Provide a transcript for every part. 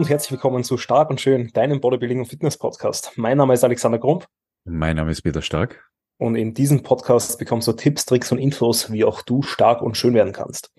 und herzlich willkommen zu Stark und Schön, deinem Bodybuilding und Fitness Podcast. Mein Name ist Alexander Grump. Mein Name ist Peter Stark. Und in diesem Podcast bekommst du Tipps, Tricks und Infos, wie auch du stark und schön werden kannst.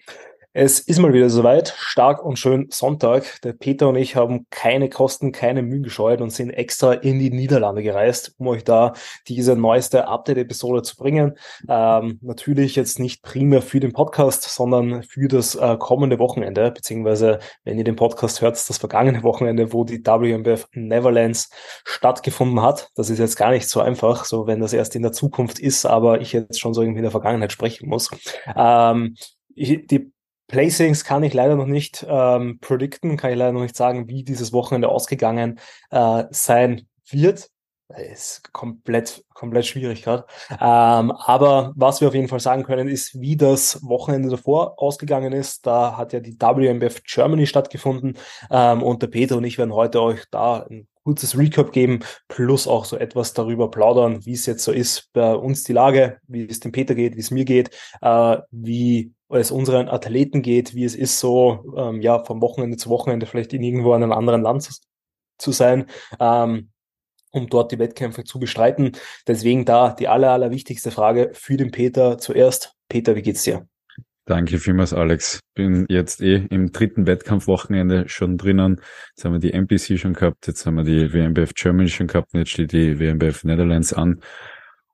Es ist mal wieder soweit, stark und schön Sonntag. Der Peter und ich haben keine Kosten, keine Mühen gescheut und sind extra in die Niederlande gereist, um euch da diese neueste Update-Episode zu bringen. Ähm, natürlich jetzt nicht primär für den Podcast, sondern für das äh, kommende Wochenende, beziehungsweise wenn ihr den Podcast hört, das vergangene Wochenende, wo die WMBF Neverlands stattgefunden hat. Das ist jetzt gar nicht so einfach, so wenn das erst in der Zukunft ist, aber ich jetzt schon so irgendwie in der Vergangenheit sprechen muss. Ähm, die Placings kann ich leider noch nicht ähm, predikten, kann ich leider noch nicht sagen, wie dieses Wochenende ausgegangen äh, sein wird. Ist komplett, komplett schwierig gerade. Ähm, aber was wir auf jeden Fall sagen können, ist, wie das Wochenende davor ausgegangen ist. Da hat ja die WMBF Germany stattgefunden ähm, und der Peter und ich werden heute euch da ein kurzes Recap geben, plus auch so etwas darüber plaudern, wie es jetzt so ist bei uns die Lage, wie es dem Peter geht, wie es mir geht, äh, wie es unseren Athleten geht, wie es ist, so ähm, ja vom Wochenende zu Wochenende vielleicht in irgendwo in einem anderen Land zu, zu sein, ähm, um dort die Wettkämpfe zu bestreiten. Deswegen da die aller, aller wichtigste Frage für den Peter zuerst. Peter, wie geht's dir? Danke vielmals, Alex. Bin jetzt eh im dritten Wettkampfwochenende schon drinnen. Jetzt haben wir die MPC schon gehabt, jetzt haben wir die WMBF Germany schon gehabt und jetzt steht die WMBF Netherlands an.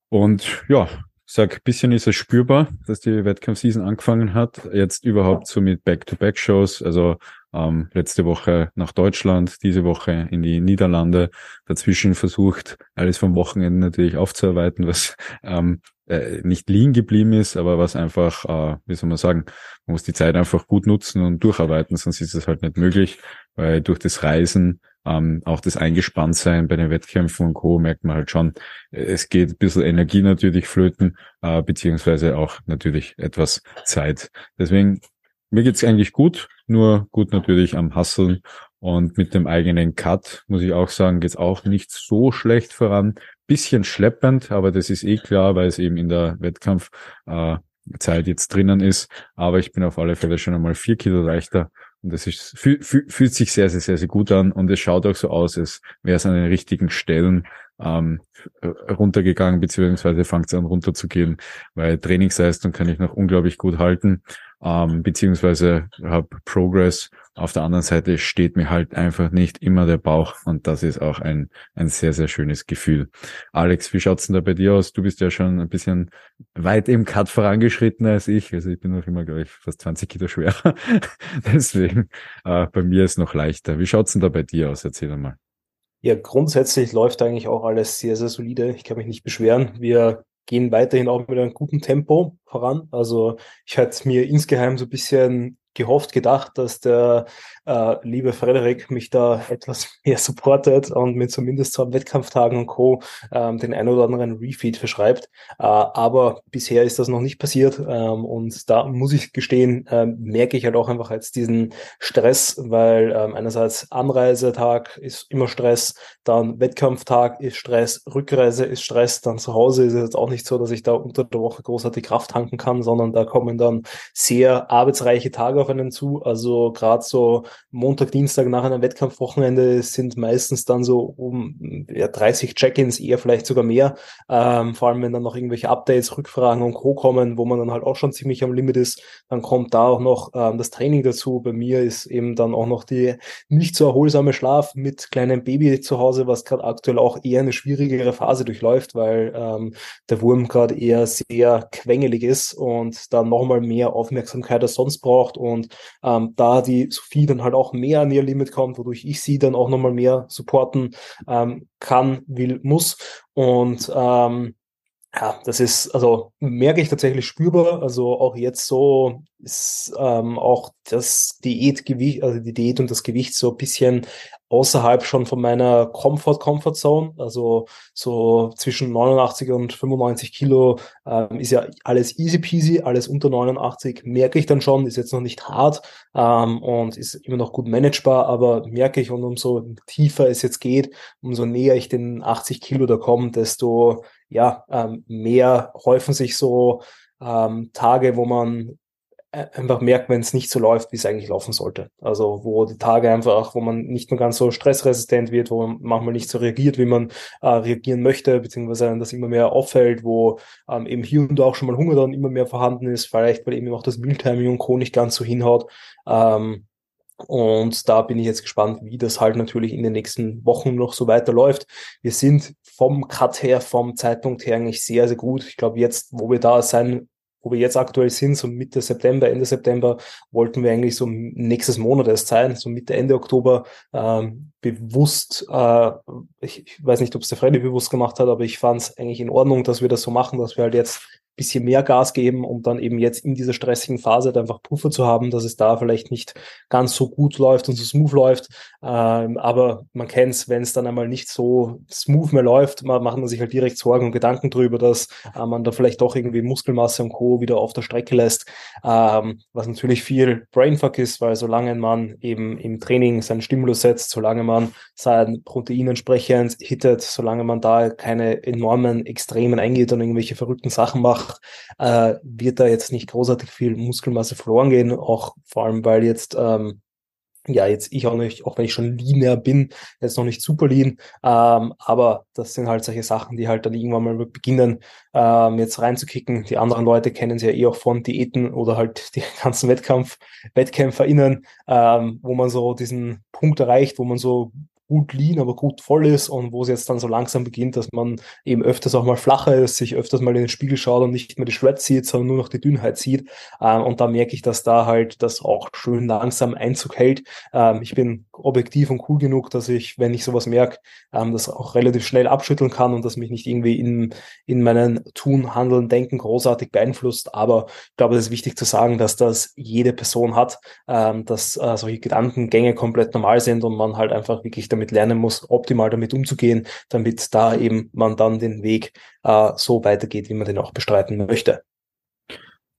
Und ja, sag, bisschen ist es spürbar, dass die Wettkampfseason angefangen hat. Jetzt überhaupt so mit Back-to-Back-Shows, also ähm, letzte Woche nach Deutschland, diese Woche in die Niederlande. Dazwischen versucht, alles vom Wochenende natürlich aufzuarbeiten, was ähm, äh, nicht liegen geblieben ist, aber was einfach, äh, wie soll man sagen, man muss die Zeit einfach gut nutzen und durcharbeiten, sonst ist es halt nicht möglich, weil durch das Reisen ähm, auch das Eingespanntsein bei den Wettkämpfen und Co. merkt man halt schon, es geht ein bisschen Energie natürlich flöten, äh, beziehungsweise auch natürlich etwas Zeit. Deswegen, mir geht's eigentlich gut, nur gut natürlich am Hasseln und mit dem eigenen Cut, muss ich auch sagen, geht's auch nicht so schlecht voran. Bisschen schleppend, aber das ist eh klar, weil es eben in der Wettkampf äh, jetzt drinnen ist. Aber ich bin auf alle Fälle schon einmal vier Kilo leichter und das ist, fühl, fühl, fühlt sich sehr, sehr, sehr, sehr gut an und es schaut auch so aus, als wäre es an den richtigen Stellen ähm, runtergegangen, beziehungsweise fängt es an runterzugehen, weil Trainingsleistung kann ich noch unglaublich gut halten ähm, beziehungsweise habe Progress. Auf der anderen Seite steht mir halt einfach nicht immer der Bauch und das ist auch ein, ein sehr, sehr schönes Gefühl. Alex, wie schaut's denn da bei dir aus? Du bist ja schon ein bisschen weit im Cut vorangeschritten als ich. Also ich bin noch immer, glaube ich, fast 20 Kilo schwerer. Deswegen, äh, bei mir ist noch leichter. Wie schaut's denn da bei dir aus? Erzähl mal. Ja, grundsätzlich läuft eigentlich auch alles sehr, sehr solide. Ich kann mich nicht beschweren. Wir gehen weiterhin auch mit einem guten Tempo voran. Also ich hätte mir insgeheim so ein bisschen gehofft, gedacht, dass der äh, liebe Frederik mich da etwas mehr supportet und mir zumindest zu Wettkampftagen und Co. Ähm, den ein oder anderen Refeed verschreibt. Äh, aber bisher ist das noch nicht passiert ähm, und da muss ich gestehen, äh, merke ich halt auch einfach jetzt diesen Stress, weil ähm, einerseits Anreisetag ist immer Stress, dann Wettkampftag ist Stress, Rückreise ist Stress, dann zu Hause ist es jetzt auch nicht so, dass ich da unter der Woche großartig Kraft tanken kann, sondern da kommen dann sehr arbeitsreiche Tage einen zu. Also gerade so Montag, Dienstag nach einem Wettkampfwochenende sind meistens dann so um ja, 30 Check-ins, eher vielleicht sogar mehr. Ähm, vor allem, wenn dann noch irgendwelche Updates, Rückfragen und Co. kommen, wo man dann halt auch schon ziemlich am Limit ist, dann kommt da auch noch ähm, das Training dazu. Bei mir ist eben dann auch noch die nicht so erholsame Schlaf mit kleinem Baby zu Hause, was gerade aktuell auch eher eine schwierigere Phase durchläuft, weil ähm, der Wurm gerade eher sehr quengelig ist und dann nochmal mehr Aufmerksamkeit als sonst braucht und und ähm, da die Sophie dann halt auch mehr an ihr Limit kommt, wodurch ich sie dann auch nochmal mehr supporten ähm, kann, will, muss. Und ähm, ja, das ist, also merke ich tatsächlich spürbar. Also auch jetzt so ist ähm, auch das Diätgewicht, also die Diät und das Gewicht so ein bisschen außerhalb schon von meiner Comfort Comfort Zone, also so zwischen 89 und 95 Kilo ähm, ist ja alles easy peasy, alles unter 89 merke ich dann schon, ist jetzt noch nicht hart ähm, und ist immer noch gut managebar, aber merke ich und umso tiefer es jetzt geht, umso näher ich den 80 Kilo da komme, desto ja ähm, mehr häufen sich so ähm, Tage, wo man einfach merkt, wenn es nicht so läuft, wie es eigentlich laufen sollte. Also wo die Tage einfach, wo man nicht mehr ganz so stressresistent wird, wo man manchmal nicht so reagiert, wie man äh, reagieren möchte, beziehungsweise das immer mehr auffällt, wo ähm, eben hier und da auch schon mal Hunger dann immer mehr vorhanden ist, vielleicht weil eben auch das Mealtiming und Co. nicht ganz so hinhaut. Ähm, und da bin ich jetzt gespannt, wie das halt natürlich in den nächsten Wochen noch so weiterläuft. Wir sind vom Cut her, vom Zeitpunkt her eigentlich sehr, sehr gut. Ich glaube, jetzt, wo wir da sein wo wir jetzt aktuell sind, so Mitte September, Ende September, wollten wir eigentlich so nächstes Monat erst sein, so Mitte, Ende Oktober, ähm, bewusst, äh, ich, ich weiß nicht, ob es der Freddy bewusst gemacht hat, aber ich fand es eigentlich in Ordnung, dass wir das so machen, dass wir halt jetzt bisschen mehr Gas geben, um dann eben jetzt in dieser stressigen Phase halt einfach Puffer zu haben, dass es da vielleicht nicht ganz so gut läuft und so smooth läuft. Ähm, aber man kennt es, wenn es dann einmal nicht so smooth mehr läuft, man macht man sich halt direkt Sorgen und Gedanken drüber, dass äh, man da vielleicht doch irgendwie Muskelmasse und Co. wieder auf der Strecke lässt, ähm, was natürlich viel Brainfuck ist, weil solange man eben im Training seinen Stimulus setzt, solange man sein Protein entsprechend hittet, solange man da keine enormen Extremen eingeht und irgendwelche verrückten Sachen macht, macht, äh, wird da jetzt nicht großartig viel Muskelmasse verloren gehen, auch vor allem, weil jetzt ähm, ja, jetzt ich auch nicht, auch wenn ich schon linear bin, jetzt noch nicht super lean, ähm, aber das sind halt solche Sachen, die halt dann irgendwann mal beginnen, ähm, jetzt reinzukicken. Die anderen Leute kennen sie ja eh auch von Diäten oder halt die ganzen Wettkampf, WettkämpferInnen, ähm, wo man so diesen Punkt erreicht, wo man so gut lean, aber gut voll ist und wo es jetzt dann so langsam beginnt, dass man eben öfters auch mal flacher ist, sich öfters mal in den Spiegel schaut und nicht mehr die Shred sieht, sondern nur noch die Dünnheit sieht. Ähm, und da merke ich, dass da halt das auch schön langsam Einzug hält. Ähm, ich bin objektiv und cool genug, dass ich, wenn ich sowas merke, ähm, das auch relativ schnell abschütteln kann und das mich nicht irgendwie in, in meinen Tun, Handeln, Denken großartig beeinflusst. Aber ich glaube, es ist wichtig zu sagen, dass das jede Person hat, ähm, dass äh, solche Gedankengänge komplett normal sind und man halt einfach wirklich damit lernen muss, optimal damit umzugehen, damit da eben man dann den Weg äh, so weitergeht, wie man den auch bestreiten möchte.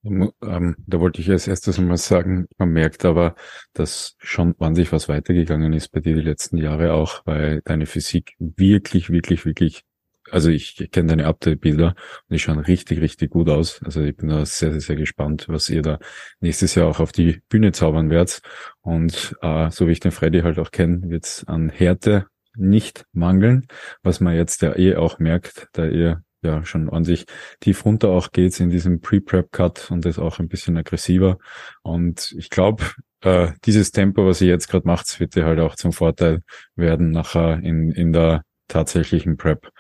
Ähm, da wollte ich als erstes mal sagen, man merkt aber, dass schon wahnsinnig was weitergegangen ist bei dir die letzten Jahre auch, weil deine Physik wirklich, wirklich, wirklich, also ich, kenne deine Update-Bilder und die schauen richtig, richtig gut aus. Also ich bin da sehr, sehr, sehr gespannt, was ihr da nächstes Jahr auch auf die Bühne zaubern werdet. Und äh, so wie ich den Freddy halt auch kenne, wird es an Härte nicht mangeln, was man jetzt ja eh auch merkt, da ihr ja schon an sich tief runter auch geht in diesem Pre-Prep-Cut und ist auch ein bisschen aggressiver. Und ich glaube, äh, dieses Tempo, was ihr jetzt gerade macht, wird dir halt auch zum Vorteil werden nachher in, in der tatsächlichen Prep.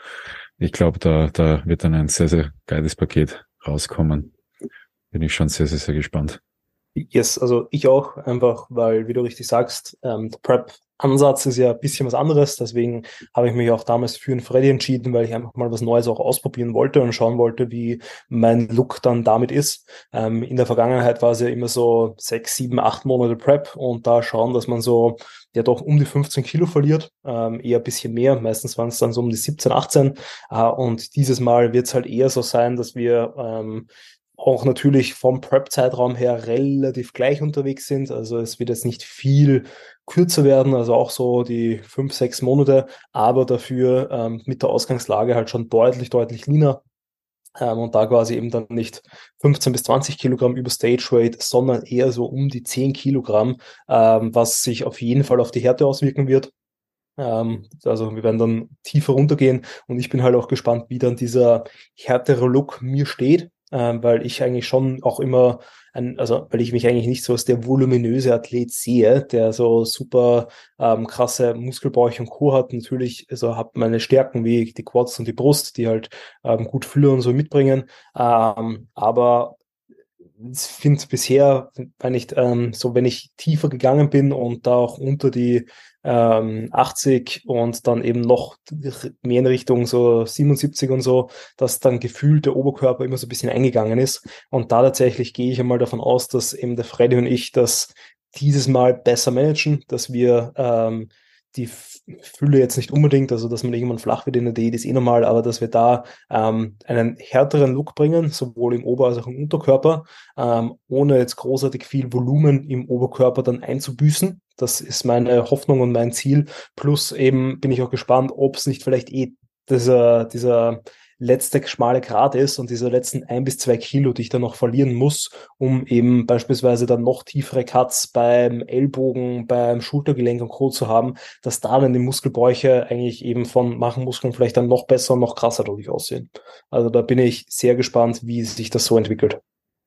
Ich glaube, da, da wird dann ein sehr, sehr geiles Paket rauskommen. Bin ich schon sehr, sehr, sehr gespannt. Yes, also ich auch, einfach, weil, wie du richtig sagst, ähm, Prep Ansatz ist ja ein bisschen was anderes. Deswegen habe ich mich auch damals für einen Freddy entschieden, weil ich einfach mal was Neues auch ausprobieren wollte und schauen wollte, wie mein Look dann damit ist. Ähm, in der Vergangenheit war es ja immer so sechs, sieben, acht Monate Prep und da schauen, dass man so ja doch um die 15 Kilo verliert, ähm, eher ein bisschen mehr. Meistens waren es dann so um die 17, 18. Äh, und dieses Mal wird es halt eher so sein, dass wir ähm, auch natürlich vom Prep-Zeitraum her relativ gleich unterwegs sind. Also es wird jetzt nicht viel kürzer werden, also auch so die fünf, sechs Monate, aber dafür ähm, mit der Ausgangslage halt schon deutlich, deutlich leaner. Ähm, und da quasi eben dann nicht 15 bis 20 Kilogramm über Stage Weight, sondern eher so um die 10 Kilogramm, ähm, was sich auf jeden Fall auf die Härte auswirken wird. Ähm, also wir werden dann tiefer runtergehen und ich bin halt auch gespannt, wie dann dieser härtere Look mir steht ähm, weil ich eigentlich schon auch immer, ein, also weil ich mich eigentlich nicht so als der voluminöse Athlet sehe, der so super ähm, krasse Muskelbauch und Co. hat. Natürlich, also habe meine Stärken wie die Quads und die Brust, die halt ähm, gut Fülle und so mitbringen. Ähm, aber finde bisher, wenn ich ähm, so, wenn ich tiefer gegangen bin und da auch unter die ähm, 80 und dann eben noch mehr in Richtung so 77 und so, dass dann gefühlt der Oberkörper immer so ein bisschen eingegangen ist. Und da tatsächlich gehe ich einmal davon aus, dass eben der Freddy und ich das dieses Mal besser managen, dass wir ähm, die Fülle jetzt nicht unbedingt, also dass man irgendwann flach wird in der Diät ist eh normal, aber dass wir da ähm, einen härteren Look bringen, sowohl im Ober- als auch im Unterkörper, ähm, ohne jetzt großartig viel Volumen im Oberkörper dann einzubüßen. Das ist meine Hoffnung und mein Ziel. Plus eben bin ich auch gespannt, ob es nicht vielleicht eh dieser, dieser letzte schmale Grad ist und diese letzten ein bis zwei Kilo, die ich dann noch verlieren muss, um eben beispielsweise dann noch tiefere Cuts beim Ellbogen, beim Schultergelenk und Co. zu haben, dass da dann die Muskelbräuche eigentlich eben von Machenmuskeln vielleicht dann noch besser und noch krasser dadurch aussehen. Also da bin ich sehr gespannt, wie sich das so entwickelt.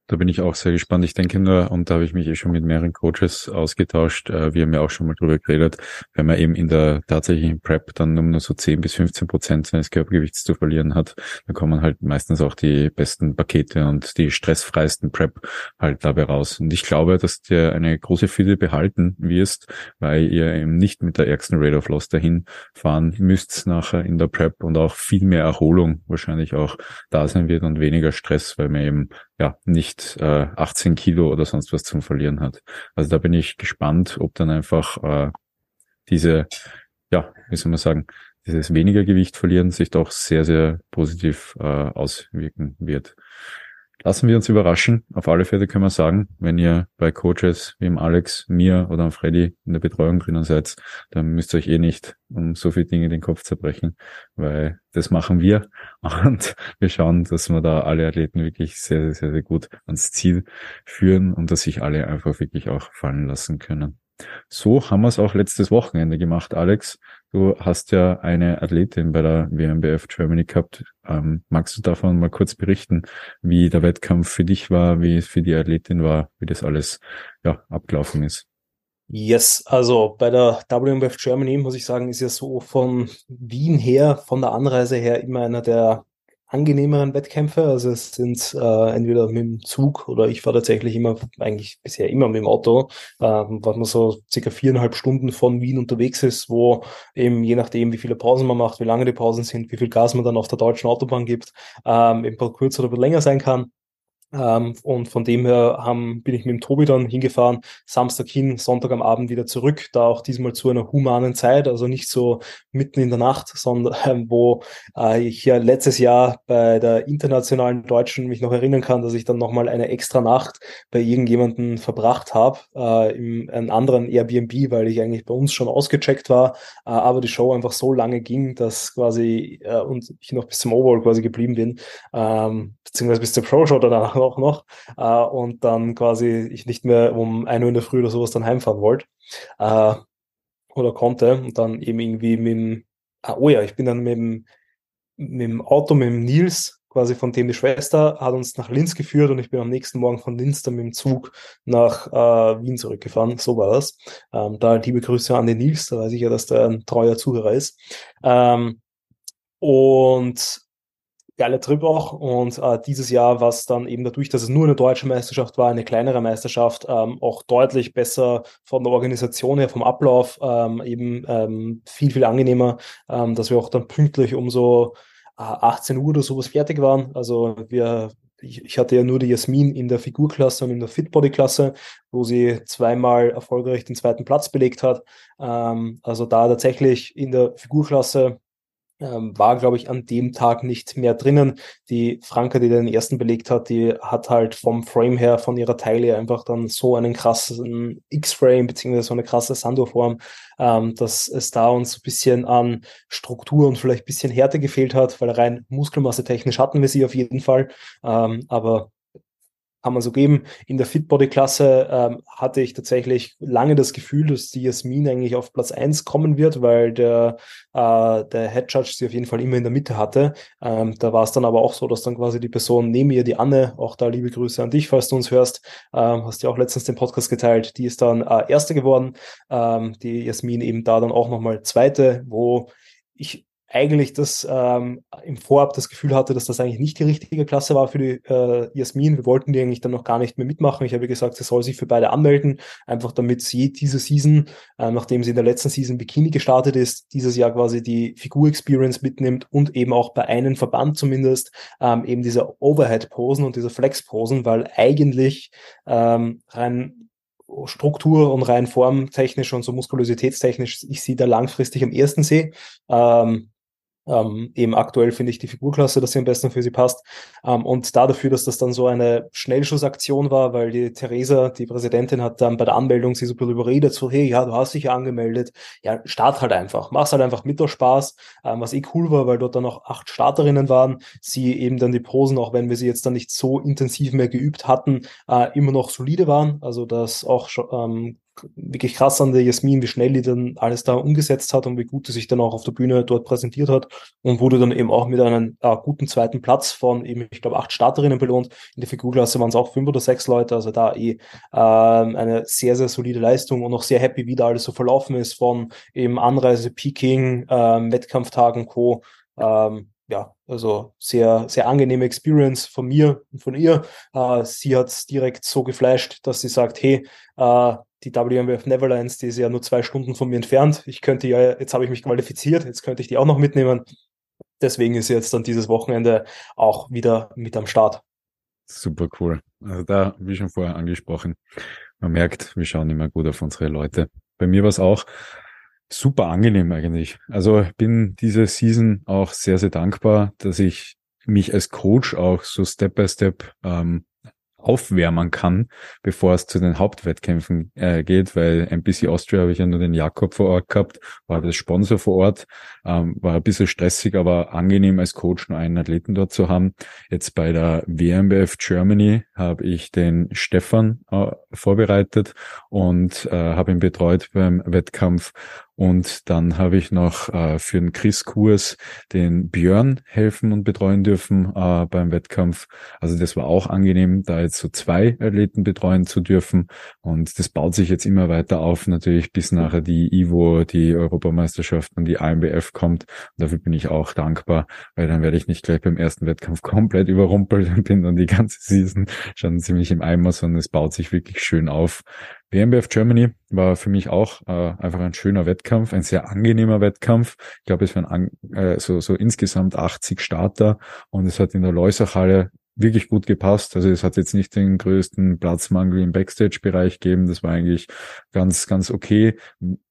Da bin ich auch sehr gespannt. Ich denke nur, und da habe ich mich eh schon mit mehreren Coaches ausgetauscht, äh, wir haben ja auch schon mal drüber geredet, wenn man eben in der tatsächlichen Prep dann nur so 10 bis 15 Prozent seines Körpergewichts zu verlieren hat, dann kommen halt meistens auch die besten Pakete und die stressfreisten Prep halt dabei raus. Und ich glaube, dass dir eine große Fülle behalten wirst, weil ihr eben nicht mit der ärgsten Rate of Loss dahin fahren müsst nachher in der Prep und auch viel mehr Erholung wahrscheinlich auch da sein wird und weniger Stress, weil man eben ja nicht äh, 18 Kilo oder sonst was zum Verlieren hat. Also da bin ich gespannt, ob dann einfach äh, diese, ja, wie soll man sagen, dieses weniger Gewicht verlieren sich doch sehr, sehr positiv äh, auswirken wird. Lassen wir uns überraschen. Auf alle Fälle können wir sagen, wenn ihr bei Coaches wie im Alex, mir oder am Freddy in der Betreuung drinnen seid, dann müsst ihr euch eh nicht um so viele Dinge den Kopf zerbrechen, weil das machen wir und wir schauen, dass wir da alle Athleten wirklich sehr, sehr, sehr gut ans Ziel führen und dass sich alle einfach wirklich auch fallen lassen können. So haben wir es auch letztes Wochenende gemacht, Alex. Du hast ja eine Athletin bei der WMBF Germany gehabt. Ähm, magst du davon mal kurz berichten, wie der Wettkampf für dich war, wie es für die Athletin war, wie das alles ja, abgelaufen ist? Yes, also bei der WMBF Germany muss ich sagen, ist ja so von Wien her, von der Anreise her immer einer der angenehmeren Wettkämpfe. Also es sind äh, entweder mit dem Zug oder ich fahre tatsächlich immer, eigentlich bisher immer mit dem Auto, äh, was man so circa viereinhalb Stunden von Wien unterwegs ist, wo eben je nachdem, wie viele Pausen man macht, wie lange die Pausen sind, wie viel Gas man dann auf der deutschen Autobahn gibt, ähm, eben kürzer oder länger sein kann. Ähm, und von dem her haben, bin ich mit dem Tobi dann hingefahren, Samstag hin, Sonntag am Abend wieder zurück, da auch diesmal zu einer humanen Zeit, also nicht so mitten in der Nacht, sondern äh, wo äh, ich ja letztes Jahr bei der internationalen Deutschen mich noch erinnern kann, dass ich dann nochmal eine extra Nacht bei irgendjemanden verbracht habe, äh, in einem anderen Airbnb, weil ich eigentlich bei uns schon ausgecheckt war, äh, aber die Show einfach so lange ging, dass quasi äh, und ich noch bis zum Overall quasi geblieben bin, ähm, beziehungsweise bis zur Pro-Show danach auch noch äh, und dann quasi ich nicht mehr um ein Uhr in der Früh oder sowas dann heimfahren wollte äh, oder konnte und dann eben irgendwie mit dem, ah, oh ja, ich bin dann mit dem, mit dem Auto mit dem Nils quasi von dem die Schwester hat uns nach Linz geführt und ich bin am nächsten Morgen von Linz dann mit dem Zug nach äh, Wien zurückgefahren. So war das. Ähm, da liebe Grüße an den Nils, da weiß ich ja, dass der ein treuer Zuhörer ist. Ähm, und geiler Trip auch. Und äh, dieses Jahr war es dann eben dadurch, dass es nur eine deutsche Meisterschaft war, eine kleinere Meisterschaft, ähm, auch deutlich besser von der Organisation her, vom Ablauf, ähm, eben ähm, viel, viel angenehmer, ähm, dass wir auch dann pünktlich um so äh, 18 Uhr oder sowas fertig waren. Also wir ich, ich hatte ja nur die Jasmin in der Figurklasse und in der Fitbody-Klasse, wo sie zweimal erfolgreich den zweiten Platz belegt hat. Ähm, also da tatsächlich in der Figurklasse ähm, war, glaube ich, an dem Tag nicht mehr drinnen. Die Franke, die den ersten belegt hat, die hat halt vom Frame her, von ihrer Teile einfach dann so einen krassen X-Frame, beziehungsweise so eine krasse Sandorform, ähm, dass es da uns ein bisschen an Struktur und vielleicht ein bisschen Härte gefehlt hat, weil rein Muskelmasse technisch hatten wir sie auf jeden Fall. Ähm, aber kann man so geben. In der Fitbody-Klasse ähm, hatte ich tatsächlich lange das Gefühl, dass die Jasmin eigentlich auf Platz eins kommen wird, weil der, äh, der Head Judge sie auf jeden Fall immer in der Mitte hatte. Ähm, da war es dann aber auch so, dass dann quasi die Person neben ihr, die Anne, auch da liebe Grüße an dich, falls du uns hörst, ähm, hast ja auch letztens den Podcast geteilt, die ist dann äh, Erste geworden. Ähm, die Jasmin eben da dann auch nochmal Zweite, wo ich eigentlich das ähm, im Vorab das Gefühl hatte, dass das eigentlich nicht die richtige Klasse war für die äh, Jasmin. Wir wollten die eigentlich dann noch gar nicht mehr mitmachen. Ich habe gesagt, sie soll sich für beide anmelden, einfach damit sie diese Season, äh, nachdem sie in der letzten Season Bikini gestartet ist, dieses Jahr quasi die Figur-Experience mitnimmt und eben auch bei einem Verband zumindest ähm, eben diese Overhead-Posen und diese Flex-Posen, weil eigentlich ähm, rein Struktur und rein formtechnisch und so muskulositätstechnisch ich sie da langfristig am ersten sehe. Ähm, Ähm, eben aktuell finde ich die Figurklasse, dass sie am besten für sie passt. Ähm, und da dafür, dass das dann so eine Schnellschussaktion war, weil die Theresa, die Präsidentin, hat dann bei der Anmeldung sie so überredet, so, hey, ja, du hast dich ja angemeldet. Ja, start halt einfach. Mach's halt einfach mit der Spaß. Ähm, was eh cool war, weil dort dann noch acht Starterinnen waren. Sie eben dann die Posen, auch wenn wir sie jetzt dann nicht so intensiv mehr geübt hatten, äh, immer noch solide waren. Also, dass auch ähm, wirklich krass an der Jasmin, wie schnell die dann alles da umgesetzt hat und wie gut sie sich dann auch auf der Bühne dort präsentiert hat und wurde dann eben auch mit einem äh, guten zweiten Platz von eben, ich glaube, acht Starterinnen belohnt. In der Figurklasse waren es auch fünf oder sechs Leute, also da eh äh, eine sehr, sehr solide Leistung und auch sehr happy, wie da alles so verlaufen ist von eben Anreise, Peking, äh, Wettkampftag und Co. Ähm, ja, also sehr, sehr angenehme Experience von mir und von ihr. Äh, sie hat direkt so geflasht, dass sie sagt, hey, äh, die WMWF Neverlands, die ist ja nur zwei Stunden von mir entfernt. Ich könnte ja, jetzt habe ich mich qualifiziert, jetzt könnte ich die auch noch mitnehmen. Deswegen ist sie jetzt dann dieses Wochenende auch wieder mit am Start. Super cool. Also da, wie schon vorher angesprochen, man merkt, wir schauen immer gut auf unsere Leute. Bei mir war es auch super angenehm eigentlich. Also bin diese Season auch sehr, sehr dankbar, dass ich mich als Coach auch so Step by Step ähm, aufwärmen kann, bevor es zu den Hauptwettkämpfen äh, geht, weil NPC Austria habe ich ja nur den Jakob vor Ort gehabt, war das Sponsor vor Ort, ähm, war ein bisschen stressig, aber angenehm als Coach nur einen Athleten dort zu haben. Jetzt bei der WMBF Germany habe ich den Stefan äh, vorbereitet und äh, habe ihn betreut beim Wettkampf und dann habe ich noch äh, für den Chris-Kurs den Björn helfen und betreuen dürfen äh, beim Wettkampf. Also das war auch angenehm, da jetzt so zwei Athleten betreuen zu dürfen. Und das baut sich jetzt immer weiter auf, natürlich bis nachher die Ivo, die Europameisterschaft und die AMBF kommt. Und dafür bin ich auch dankbar, weil dann werde ich nicht gleich beim ersten Wettkampf komplett überrumpelt und bin dann die ganze Season schon ziemlich im Eimer, sondern es baut sich wirklich schön auf. WMBF Germany war für mich auch äh, einfach ein schöner Wettkampf, ein sehr angenehmer Wettkampf. Ich glaube, es waren äh, so, so insgesamt 80 Starter und es hat in der Leusachhalle wirklich gut gepasst. Also es hat jetzt nicht den größten Platzmangel im Backstage-Bereich gegeben. Das war eigentlich ganz, ganz okay.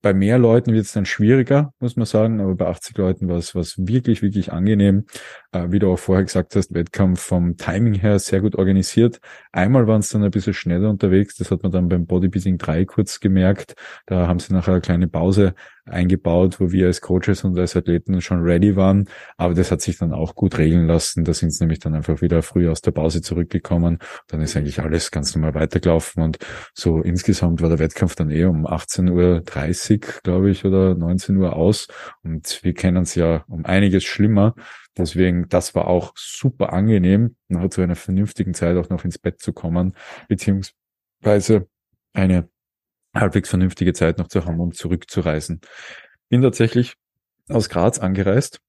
Bei mehr Leuten wird es dann schwieriger, muss man sagen, aber bei 80 Leuten war es was wirklich, wirklich angenehm. Äh, wie du auch vorher gesagt hast, Wettkampf vom Timing her sehr gut organisiert. Einmal waren es dann ein bisschen schneller unterwegs. Das hat man dann beim Bodybuilding 3 kurz gemerkt. Da haben sie nachher eine kleine Pause eingebaut, wo wir als Coaches und als Athleten schon ready waren. Aber das hat sich dann auch gut regeln lassen. Da sind sie nämlich dann einfach wieder früh aus der Pause zurückgekommen. Dann ist eigentlich alles ganz normal weitergelaufen und so insgesamt war der Wettkampf dann eh um 18.30 Uhr, glaube ich, oder 19 Uhr aus. Und wir kennen es ja um einiges schlimmer. Deswegen, das war auch super angenehm, noch zu einer vernünftigen Zeit auch noch ins Bett zu kommen, beziehungsweise eine halbwegs vernünftige Zeit noch zu haben, um zurückzureisen. Bin tatsächlich aus Graz angereist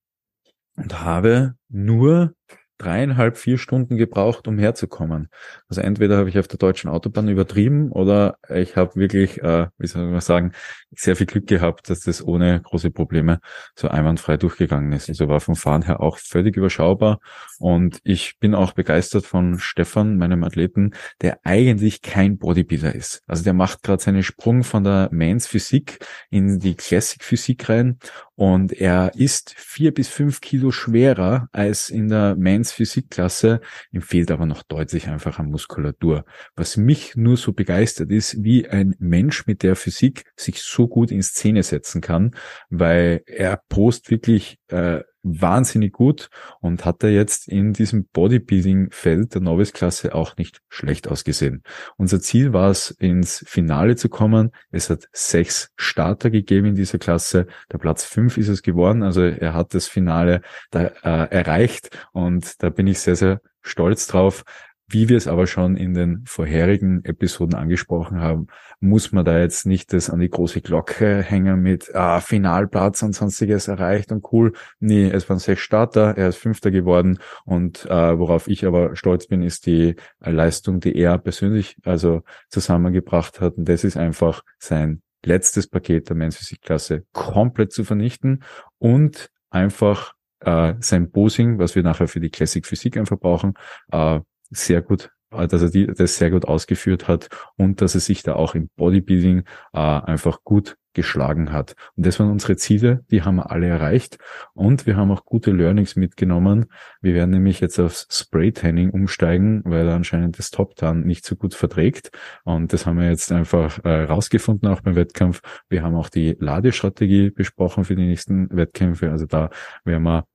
und habe nur dreieinhalb, vier Stunden gebraucht, um herzukommen. Also entweder habe ich auf der deutschen Autobahn übertrieben oder ich habe wirklich, äh, wie soll man sagen, sehr viel Glück gehabt, dass das ohne große Probleme so einwandfrei durchgegangen ist. Also war vom Fahren her auch völlig überschaubar und ich bin auch begeistert von Stefan, meinem Athleten, der eigentlich kein Bodybuilder ist. Also der macht gerade seinen Sprung von der Mans Physik in die Classic Physik rein und er ist vier bis fünf Kilo schwerer als in der Mans Physikklasse. Ihm fehlt aber noch deutlich einfach an Muskulatur. Was mich nur so begeistert ist, wie ein Mensch mit der Physik sich so gut in Szene setzen kann, weil er post wirklich äh, wahnsinnig gut und hat er jetzt in diesem Bodybuilding-Feld der Novice-Klasse auch nicht schlecht ausgesehen. Unser Ziel war es, ins Finale zu kommen. Es hat sechs Starter gegeben in dieser Klasse. Der Platz fünf ist es geworden. Also er hat das Finale da, äh, erreicht und da bin ich sehr, sehr stolz drauf. Wie wir es aber schon in den vorherigen Episoden angesprochen haben, muss man da jetzt nicht das an die große Glocke hängen mit ah, Finalplatz und sonstiges erreicht und cool. Nee, es waren sechs Starter, er ist Fünfter geworden und äh, worauf ich aber stolz bin, ist die Leistung, die er persönlich also zusammengebracht hat und das ist einfach sein letztes Paket der Men's Physik Klasse komplett zu vernichten und einfach äh, sein Posing, was wir nachher für die Classic Physik einfach brauchen, äh, sehr gut, äh, dass er die, das sehr gut ausgeführt hat und dass er sich da auch im Bodybuilding äh, einfach gut geschlagen hat. Und das waren unsere Ziele, die haben wir alle erreicht und wir haben auch gute Learnings mitgenommen. Wir werden nämlich jetzt aufs Spray-Tanning umsteigen, weil anscheinend das Top-Tan nicht so gut verträgt und das haben wir jetzt einfach äh, rausgefunden auch beim Wettkampf. Wir haben auch die Ladestrategie besprochen für die nächsten Wettkämpfe, also da werden wir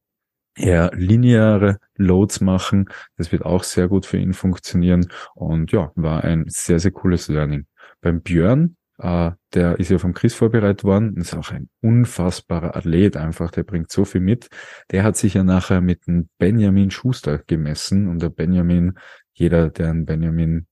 eher lineare Loads machen. Das wird auch sehr gut für ihn funktionieren und ja, war ein sehr, sehr cooles Learning. Beim Björn Uh, der ist ja vom Chris vorbereitet worden, ist auch ein unfassbarer Athlet einfach, der bringt so viel mit. Der hat sich ja nachher mit dem Benjamin Schuster gemessen und der Benjamin, jeder, der einen Benjamin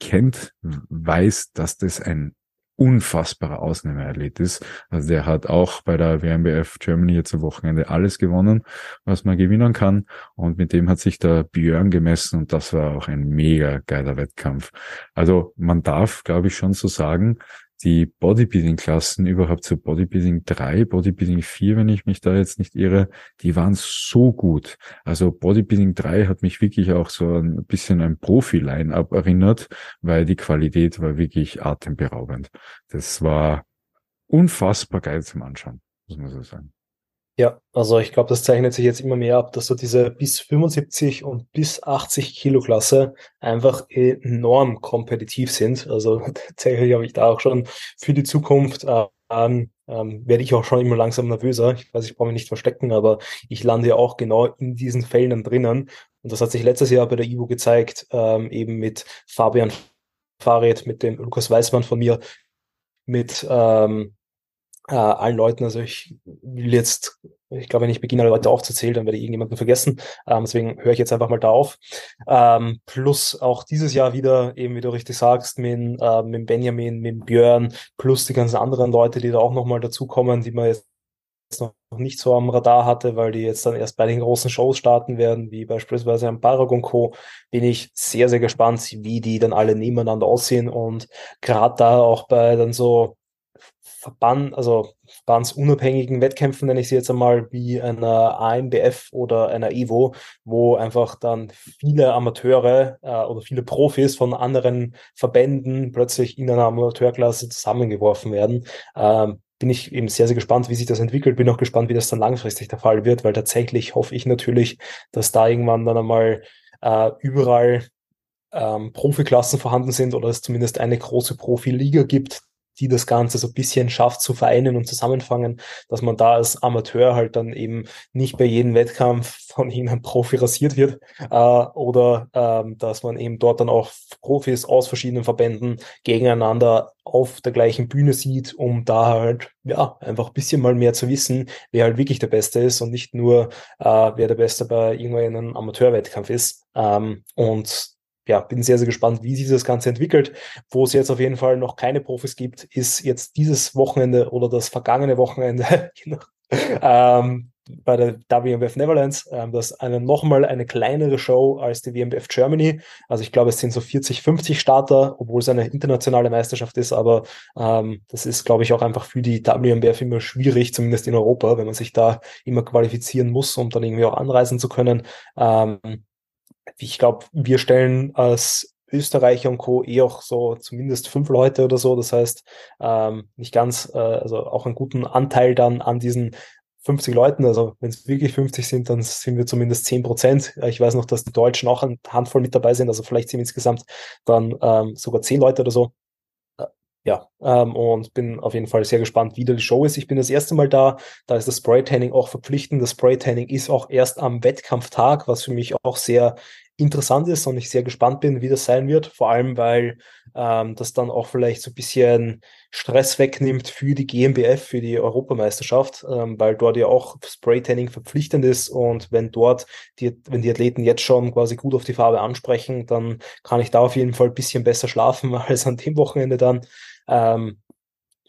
kennt, weiß, dass das ein unfassbarer Ausnahmeathlet ist. Also der hat auch bei der WMBF Germany jetzt am Wochenende alles gewonnen, was man gewinnen kann. Und mit dem hat sich der Björn gemessen und das war auch ein mega geiler Wettkampf. Also man darf, glaube ich, schon so sagen, die Bodybuilding-Klassen überhaupt zu Bodybuilding 3, Bodybuilding 4, wenn ich mich da jetzt nicht irre, die waren so gut. Also Bodybuilding 3 hat mich wirklich auch so ein bisschen ein Profi-Line-Up erinnert, weil die Qualität war wirklich atemberaubend. Das war unfassbar geil zum Anschauen, muss man so sagen. Ja, also ich glaube, das zeichnet sich jetzt immer mehr ab, dass so diese bis 75 und bis 80 Kilo Klasse einfach enorm kompetitiv sind. Also tatsächlich habe ich da auch schon für die Zukunft äh, ähm, werde ich auch schon immer langsam nervöser. Ich weiß, ich brauche mich nicht verstecken, aber ich lande ja auch genau in diesen Fällen drinnen. Und das hat sich letztes Jahr bei der Ivo gezeigt, ähm, eben mit Fabian Fahrrad, mit dem Lukas Weißmann von mir, mit ähm, äh, allen Leuten. Also ich will jetzt, ich glaube, wenn ich beginne, alle Leute aufzuzählen, dann werde ich irgendjemanden vergessen. Ähm, deswegen höre ich jetzt einfach mal da auf. Ähm, plus auch dieses Jahr wieder, eben wie du richtig sagst, mit, äh, mit Benjamin, mit Björn, plus die ganzen anderen Leute, die da auch nochmal dazukommen, die man jetzt noch nicht so am Radar hatte, weil die jetzt dann erst bei den großen Shows starten werden, wie beispielsweise am Paragon Co., bin ich sehr, sehr gespannt, wie die dann alle nebeneinander aussehen und gerade da auch bei dann so Verband, also verbandsunabhängigen Wettkämpfen, nenne ich sie jetzt einmal, wie einer AMBF oder einer EVO, wo einfach dann viele Amateure äh, oder viele Profis von anderen Verbänden plötzlich in einer Amateurklasse zusammengeworfen werden. Ähm, bin ich eben sehr, sehr gespannt, wie sich das entwickelt. Bin auch gespannt, wie das dann langfristig der Fall wird, weil tatsächlich hoffe ich natürlich, dass da irgendwann dann einmal äh, überall ähm, Profiklassen vorhanden sind oder es zumindest eine große Profiliga gibt, die das Ganze so ein bisschen schafft zu vereinen und zusammenfangen, dass man da als Amateur halt dann eben nicht bei jedem Wettkampf von irgendeinem Profi rasiert wird äh, oder ähm, dass man eben dort dann auch Profis aus verschiedenen Verbänden gegeneinander auf der gleichen Bühne sieht, um da halt ja einfach ein bisschen mal mehr zu wissen, wer halt wirklich der Beste ist und nicht nur äh, wer der Beste bei irgendeinem Amateurwettkampf ist. Ähm, und ja, bin sehr, sehr gespannt, wie sich das Ganze entwickelt. Wo es jetzt auf jeden Fall noch keine Profis gibt, ist jetzt dieses Wochenende oder das vergangene Wochenende ähm, bei der WMBF Netherlands. Ähm, das ist eine, nochmal eine kleinere Show als die WMBF Germany. Also ich glaube, es sind so 40, 50 Starter, obwohl es eine internationale Meisterschaft ist. Aber ähm, das ist, glaube ich, auch einfach für die WMBF immer schwierig, zumindest in Europa, wenn man sich da immer qualifizieren muss, um dann irgendwie auch anreisen zu können. Ähm, ich glaube, wir stellen als Österreicher und Co. eh auch so zumindest fünf Leute oder so. Das heißt, ähm, nicht ganz, äh, also auch einen guten Anteil dann an diesen 50 Leuten. Also wenn es wirklich 50 sind, dann sind wir zumindest 10 Prozent. Ich weiß noch, dass die Deutschen auch eine Handvoll mit dabei sind. Also vielleicht sind insgesamt dann ähm, sogar zehn Leute oder so ja, ähm, und bin auf jeden Fall sehr gespannt, wie da die Show ist. Ich bin das erste Mal da. Da ist das Spray-Tanning auch verpflichtend. Das Spray-Tanning ist auch erst am Wettkampftag, was für mich auch sehr interessant ist und ich sehr gespannt bin, wie das sein wird. Vor allem, weil ähm, das dann auch vielleicht so ein bisschen Stress wegnimmt für die GmbF, für die Europameisterschaft, ähm, weil dort ja auch Spray-Tanning verpflichtend ist und wenn dort die, wenn die Athleten jetzt schon quasi gut auf die Farbe ansprechen, dann kann ich da auf jeden Fall ein bisschen besser schlafen als an dem Wochenende dann. Ähm,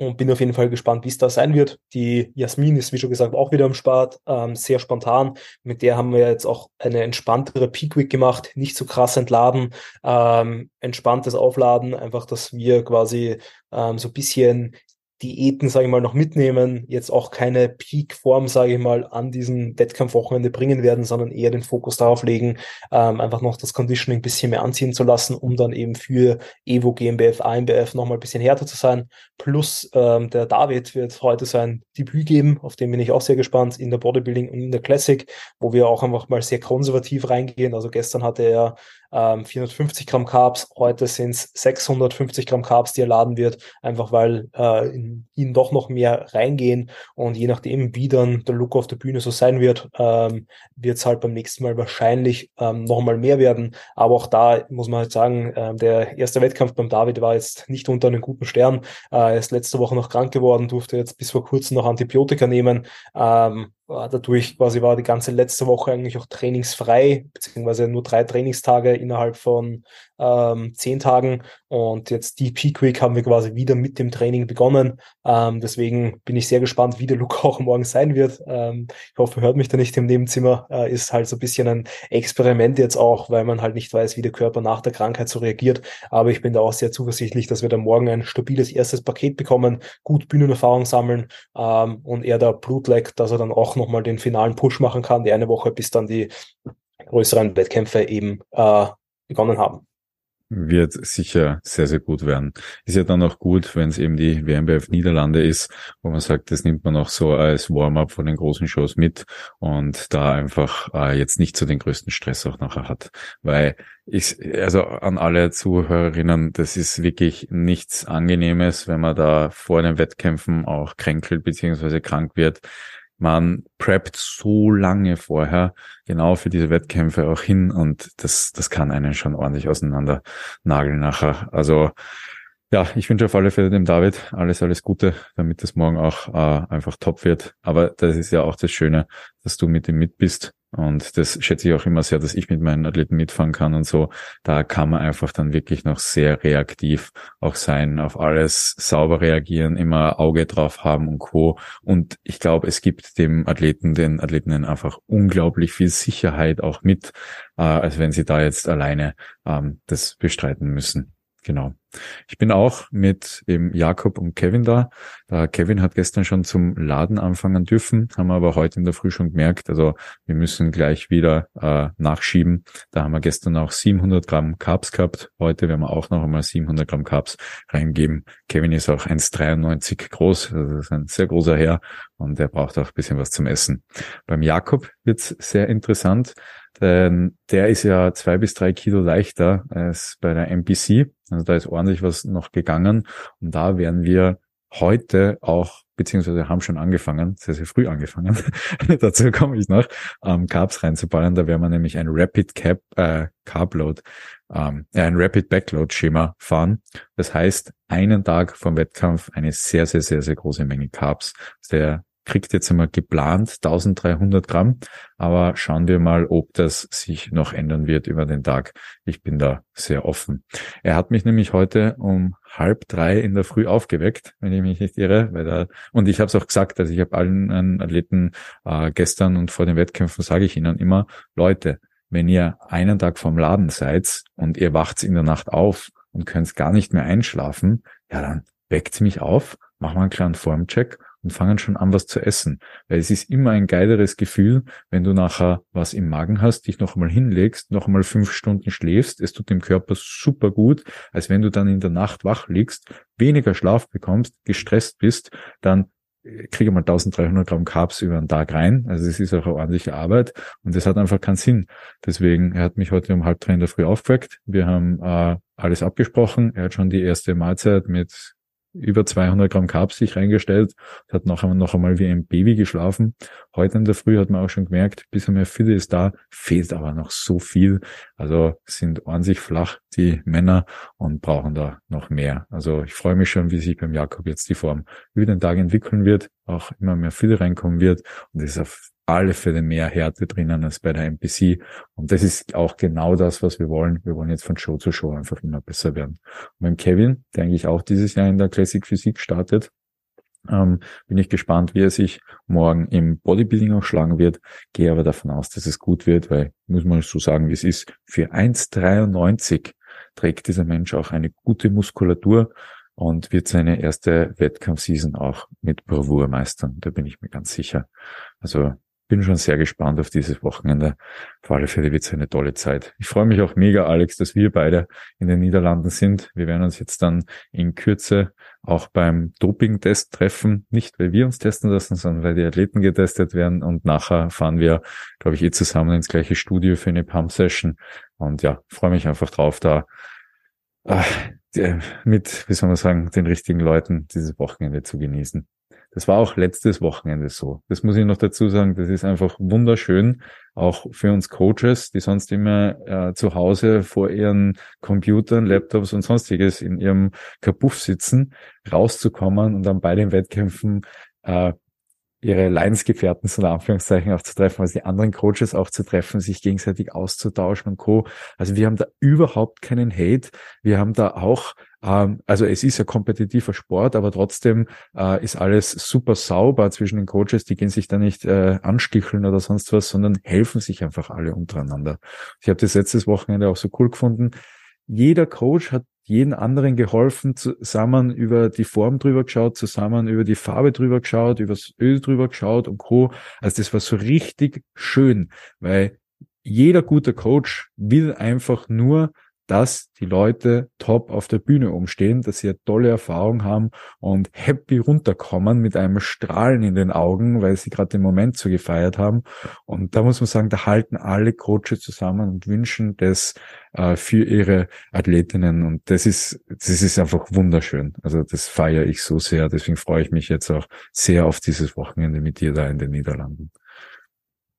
und bin auf jeden Fall gespannt, wie es da sein wird. Die Jasmin ist, wie schon gesagt, auch wieder am Start, ähm, sehr spontan. Mit der haben wir jetzt auch eine entspanntere Peak Week gemacht, nicht so krass entladen, ähm, entspanntes Aufladen, einfach, dass wir quasi ähm, so bisschen Diäten, sage ich mal, noch mitnehmen, jetzt auch keine Peak-Form, sage ich mal, an diesem Wettkampfwochenende bringen werden, sondern eher den Fokus darauf legen, ähm, einfach noch das Conditioning ein bisschen mehr anziehen zu lassen, um dann eben für Evo, GmbF, AMBF nochmal ein bisschen härter zu sein. Plus ähm, der David wird heute sein Debüt geben, auf den bin ich auch sehr gespannt, in der Bodybuilding und in der Classic, wo wir auch einfach mal sehr konservativ reingehen. Also gestern hatte er ähm, 450 Gramm Carbs, heute sind es 650 Gramm Carbs, die er laden wird, einfach weil äh, in ihn doch noch mehr reingehen und je nachdem, wie dann der Look auf der Bühne so sein wird, ähm, wird es halt beim nächsten Mal wahrscheinlich ähm, noch mal mehr werden. Aber auch da muss man halt sagen, äh, der erste Wettkampf beim David war jetzt nicht unter einem guten Stern. Äh, er ist letzte Woche noch krank geworden, durfte jetzt bis vor kurzem noch Antibiotika nehmen. Ähm, dadurch quasi war die ganze letzte Woche eigentlich auch trainingsfrei, beziehungsweise nur drei Trainingstage innerhalb von ähm, zehn Tagen. Und jetzt die Peak Week haben wir quasi wieder mit dem Training begonnen. Ähm, deswegen bin ich sehr gespannt, wie der Look auch morgen sein wird. Ähm, ich hoffe, hört mich da nicht im Nebenzimmer. Äh, ist halt so ein bisschen ein Experiment jetzt auch, weil man halt nicht weiß, wie der Körper nach der Krankheit so reagiert. Aber ich bin da auch sehr zuversichtlich, dass wir da morgen ein stabiles erstes Paket bekommen, gut Bühnenerfahrung sammeln ähm, und er da Blut leckt, dass er dann auch nochmal den finalen Push machen kann, die eine Woche, bis dann die größeren Wettkämpfe eben äh, begonnen haben wird sicher sehr, sehr gut werden. Ist ja dann auch gut, wenn es eben die WMBF Niederlande ist, wo man sagt, das nimmt man auch so als Warm-up von den großen Shows mit und da einfach äh, jetzt nicht so den größten Stress auch nachher hat. Weil ich, also an alle Zuhörerinnen, das ist wirklich nichts Angenehmes, wenn man da vor den Wettkämpfen auch kränkelt beziehungsweise krank wird man preppt so lange vorher genau für diese Wettkämpfe auch hin und das, das kann einen schon ordentlich auseinander nageln nachher. Also ja, ich wünsche auf alle Fälle dem David alles, alles Gute, damit es morgen auch äh, einfach top wird. Aber das ist ja auch das Schöne, dass du mit ihm mit bist. Und das schätze ich auch immer sehr, dass ich mit meinen Athleten mitfahren kann und so. Da kann man einfach dann wirklich noch sehr reaktiv auch sein, auf alles sauber reagieren, immer Auge drauf haben und Co. Und ich glaube, es gibt dem Athleten, den Athletinnen einfach unglaublich viel Sicherheit auch mit, äh, als wenn sie da jetzt alleine ähm, das bestreiten müssen. Genau. Ich bin auch mit eben Jakob und Kevin da. Da Kevin hat gestern schon zum Laden anfangen dürfen, haben wir aber heute in der Früh schon gemerkt. Also wir müssen gleich wieder äh, nachschieben. Da haben wir gestern auch 700 Gramm Carbs gehabt. Heute werden wir auch noch einmal 700 Gramm Carbs reingeben. Kevin ist auch 1,93 groß. Also das ist ein sehr großer Herr und er braucht auch ein bisschen was zum Essen. Beim Jakob wird's sehr interessant. Denn der ist ja zwei bis drei Kilo leichter als bei der MPC. Also da ist ordentlich was noch gegangen. Und da werden wir heute auch, beziehungsweise haben schon angefangen, sehr, sehr früh angefangen, dazu komme ich noch, ähm, Carbs reinzuballern. Da werden wir nämlich ein Rapid Cap, äh, Carb Load, ähm, ein Rapid Backload Schema fahren. Das heißt, einen Tag vom Wettkampf eine sehr, sehr, sehr, sehr große Menge Carbs. Der kriegt jetzt einmal geplant 1300 Gramm, aber schauen wir mal, ob das sich noch ändern wird über den Tag. Ich bin da sehr offen. Er hat mich nämlich heute um halb drei in der Früh aufgeweckt, wenn ich mich nicht irre, weil da, und ich habe es auch gesagt, also ich habe allen Athleten äh, gestern und vor den Wettkämpfen sage ich ihnen immer, Leute, wenn ihr einen Tag vom Laden seid und ihr wacht in der Nacht auf und könnt gar nicht mehr einschlafen, ja dann weckt mich auf, machen wir einen kleinen Formcheck und fangen schon an, was zu essen. Weil es ist immer ein geileres Gefühl, wenn du nachher was im Magen hast, dich noch einmal hinlegst, noch einmal fünf Stunden schläfst. Es tut dem Körper super gut, als wenn du dann in der Nacht wach liegst, weniger Schlaf bekommst, gestresst bist, dann kriege mal 1300 Gramm Carbs über den Tag rein. Also es ist auch eine ordentliche Arbeit und das hat einfach keinen Sinn. Deswegen, er hat mich heute um halb drei in der Früh aufgeweckt. Wir haben äh, alles abgesprochen. Er hat schon die erste Mahlzeit mit über 200 Gramm Carbs sich reingestellt, hat noch einmal, noch einmal wie ein Baby geschlafen. Heute in der Früh hat man auch schon gemerkt, bisschen mehr Fülle ist da, fehlt aber noch so viel. Also sind an sich flach die Männer und brauchen da noch mehr. Also ich freue mich schon, wie sich beim Jakob jetzt die Form über den Tag entwickeln wird, auch immer mehr Fülle reinkommen wird und ist auf alle Fälle mehr Härte drinnen als bei der MPC. Und das ist auch genau das, was wir wollen. Wir wollen jetzt von Show zu Show einfach immer besser werden. Und beim Kevin, der eigentlich auch dieses Jahr in der Classic Physik startet, ähm, bin ich gespannt, wie er sich morgen im Bodybuilding auch schlagen wird. Gehe aber davon aus, dass es gut wird, weil, muss man so sagen, wie es ist, für 1,93 trägt dieser Mensch auch eine gute Muskulatur. und wird seine erste Wettkampfseason auch mit Bravour meistern. Da bin ich mir ganz sicher. Also bin schon sehr gespannt auf dieses Wochenende. Vor alle Fälle wird es eine tolle Zeit. Ich freue mich auch mega, Alex, dass wir beide in den Niederlanden sind. Wir werden uns jetzt dann in Kürze auch beim Doping-Test treffen. Nicht, weil wir uns testen lassen, sondern weil die Athleten getestet werden. Und nachher fahren wir, glaube ich, eh zusammen ins gleiche Studio für eine Pump-Session. Und ja, freue mich einfach drauf, da äh, mit, wie soll man sagen, den richtigen Leuten dieses Wochenende zu genießen. Das war auch letztes Wochenende so. Das muss ich noch dazu sagen. Das ist einfach wunderschön, auch für uns Coaches, die sonst immer äh, zu Hause vor ihren Computern, Laptops und sonstiges in ihrem Kapuff sitzen, rauszukommen und dann bei den Wettkämpfen äh, ihre Leidensgefährten, so in Anführungszeichen, auch zu treffen, also die anderen Coaches auch zu treffen, sich gegenseitig auszutauschen und Co. Also wir haben da überhaupt keinen Hate. Wir haben da auch, ähm, also es ist ein kompetitiver Sport, aber trotzdem äh, ist alles super sauber zwischen den Coaches. Die gehen sich da nicht äh, ansticheln oder sonst was, sondern helfen sich einfach alle untereinander. Ich habe das letztes Wochenende auch so cool gefunden. Jeder Coach hat jeden anderen geholfen, zusammen über die Form drüber geschaut, zusammen über die Farbe drüber geschaut, übers Öl drüber geschaut und Co. Also das war so richtig schön, weil jeder gute Coach will einfach nur dass die Leute top auf der Bühne umstehen, dass sie eine tolle Erfahrung haben und happy runterkommen mit einem Strahlen in den Augen, weil sie gerade den Moment so gefeiert haben. Und da muss man sagen, da halten alle Coaches zusammen und wünschen das äh, für ihre Athletinnen. Und das ist, das ist einfach wunderschön. Also das feiere ich so sehr. Deswegen freue ich mich jetzt auch sehr auf dieses Wochenende mit dir da in den Niederlanden.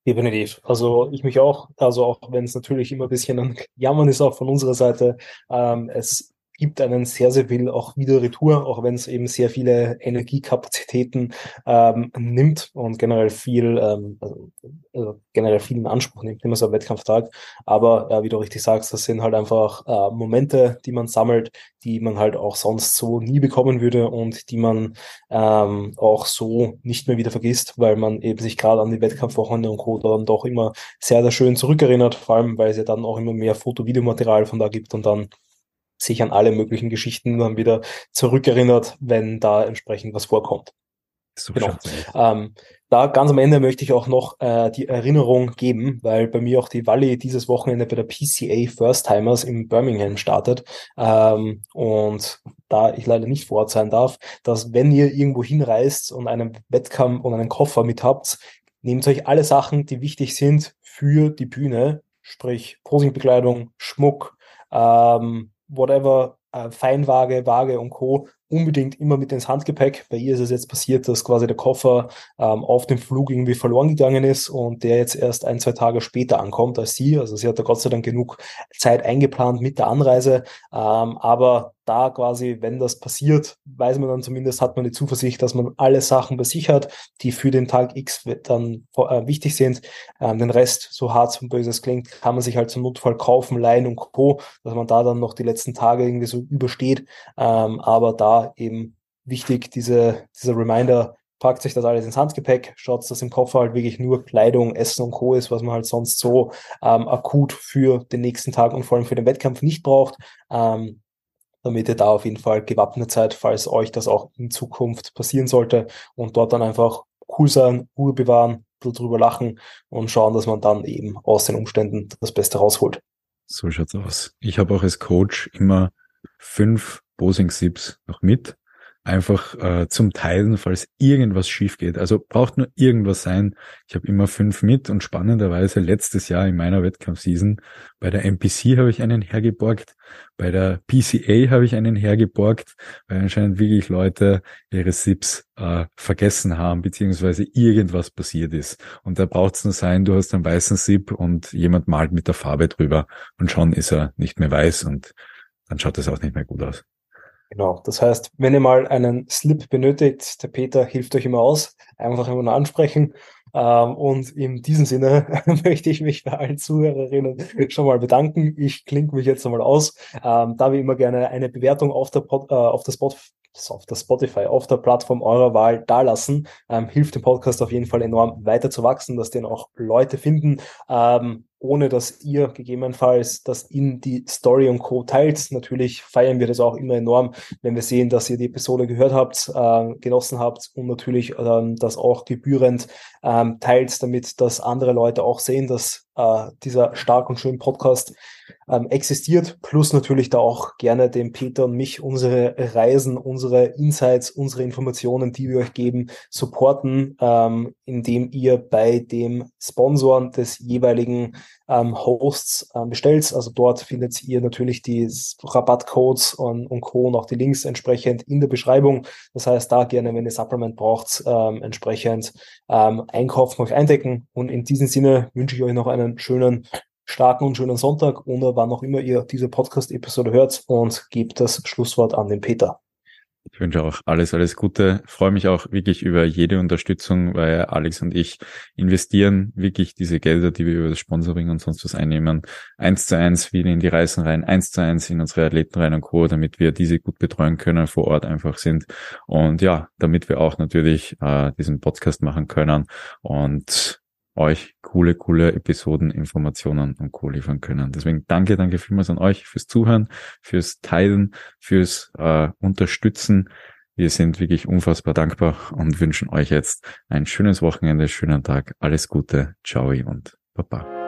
Definitiv. Also ich mich auch, also auch wenn es natürlich immer ein bisschen ein Jammern ist auch von unserer Seite, ähm, es gibt einen sehr, sehr viel auch wieder Retour, auch wenn es eben sehr viele Energiekapazitäten ähm, nimmt und generell viel, ähm, also, also generell viel in Anspruch nimmt, immer so ein Wettkampftag. Aber ja, wie du richtig sagst, das sind halt einfach äh, Momente, die man sammelt, die man halt auch sonst so nie bekommen würde und die man ähm, auch so nicht mehr wieder vergisst, weil man eben sich gerade an die Wettkampfwochenende und Co. dann doch immer sehr, sehr schön zurückerinnert, vor allem weil es ja dann auch immer mehr Foto-Videomaterial von da gibt und dann sich an alle möglichen Geschichten dann wieder zurückerinnert, wenn da entsprechend was vorkommt. So genau. Ähm, da ganz am Ende möchte ich auch noch äh, die Erinnerung geben, weil bei mir auch die Wally dieses Wochenende bei der PCA First Timers in Birmingham startet. Ähm, und da ich leider nicht vor Ort sein darf, dass wenn ihr irgendwo hinreist und einen Wettkampf und einen Koffer mit habt, nehmt euch alle Sachen, die wichtig sind für die Bühne, sprich Posingbekleidung, Schmuck, ähm, whatever, äh, Feinwaage, Waage und Co. unbedingt immer mit ins Handgepäck. Bei ihr ist es jetzt passiert, dass quasi der Koffer ähm, auf dem Flug irgendwie verloren gegangen ist und der jetzt erst ein, zwei Tage später ankommt als sie. Also sie hat da Gott sei Dank genug Zeit eingeplant mit der Anreise. Ähm, aber da quasi, wenn das passiert, weiß man dann zumindest, hat man die Zuversicht, dass man alle Sachen bei sich hat, die für den Tag X dann äh, wichtig sind. Ähm, den Rest, so hart und böses klingt, kann man sich halt zum Notfall kaufen, leihen und Co., dass man da dann noch die letzten Tage irgendwie so übersteht. Ähm, aber da eben wichtig, diese, dieser Reminder, packt sich das alles ins Handgepäck, schaut, dass im Koffer halt wirklich nur Kleidung, Essen und Co. ist, was man halt sonst so ähm, akut für den nächsten Tag und vor allem für den Wettkampf nicht braucht. Ähm, damit ihr da auf jeden Fall gewappnet seid, falls euch das auch in Zukunft passieren sollte und dort dann einfach cool sein, Ruhe bewahren, drüber lachen und schauen, dass man dann eben aus den Umständen das Beste rausholt. So schaut's aus. Ich habe auch als Coach immer fünf Posing-Sips noch mit, einfach äh, zum Teilen, falls irgendwas schief geht. Also braucht nur irgendwas sein. Ich habe immer fünf mit und spannenderweise letztes Jahr in meiner Wettkampfseason bei der NPC habe ich einen hergeborgt, bei der PCA habe ich einen hergeborgt, weil anscheinend wirklich Leute ihre SIPs äh, vergessen haben, beziehungsweise irgendwas passiert ist. Und da braucht es nur sein, du hast einen weißen SIP und jemand malt mit der Farbe drüber und schon ist er nicht mehr weiß und dann schaut das auch nicht mehr gut aus. Genau, das heißt, wenn ihr mal einen Slip benötigt, der Peter hilft euch immer aus, einfach immer nur ansprechen. Ähm, und in diesem Sinne möchte ich mich bei allen Zuhörerinnen schon mal bedanken. Ich klinge mich jetzt einmal aus. Ähm, da wie immer gerne eine Bewertung auf der, Pod, äh, auf der Spot auf der Spotify, auf der Plattform eurer Wahl dalassen. Ähm, hilft dem Podcast auf jeden Fall enorm weiter zu wachsen, dass den auch Leute finden. Ähm, ohne dass ihr gegebenenfalls das in die Story und Co. teilt. Natürlich feiern wir das auch immer enorm, wenn wir sehen, dass ihr die Episode gehört habt, äh, genossen habt und natürlich ähm, das auch gebührend ähm, teilt, damit das andere Leute auch sehen, dass äh, dieser stark und schön Podcast ähm, existiert, plus natürlich da auch gerne dem Peter und mich unsere Reisen, unsere Insights, unsere Informationen, die wir euch geben, supporten, ähm, indem ihr bei dem Sponsoren des jeweiligen ähm, Hosts ähm, bestellt. Also dort findet ihr natürlich die Rabattcodes und, und Co. und auch die Links entsprechend in der Beschreibung. Das heißt, da gerne, wenn ihr Supplement braucht, ähm, entsprechend ähm, einkaufen, euch eindecken. Und in diesem Sinne wünsche ich euch noch einen schönen starken und schönen Sonntag oder wann auch immer ihr diese Podcast-Episode hört und gebt das Schlusswort an den Peter. Ich wünsche auch alles, alles Gute. freue mich auch wirklich über jede Unterstützung, weil Alex und ich investieren wirklich diese Gelder, die wir über das Sponsoring und sonst was einnehmen, eins zu eins wieder in die Reisen rein, eins zu eins in unsere Athleten rein und Co., damit wir diese gut betreuen können, vor Ort einfach sind. Und ja, damit wir auch natürlich äh, diesen Podcast machen können. Und euch coole, coole Episoden, Informationen und Co. liefern können. Deswegen danke, danke vielmals an euch fürs Zuhören, fürs Teilen, fürs äh, Unterstützen. Wir sind wirklich unfassbar dankbar und wünschen euch jetzt ein schönes Wochenende, schönen Tag, alles Gute, ciao und baba.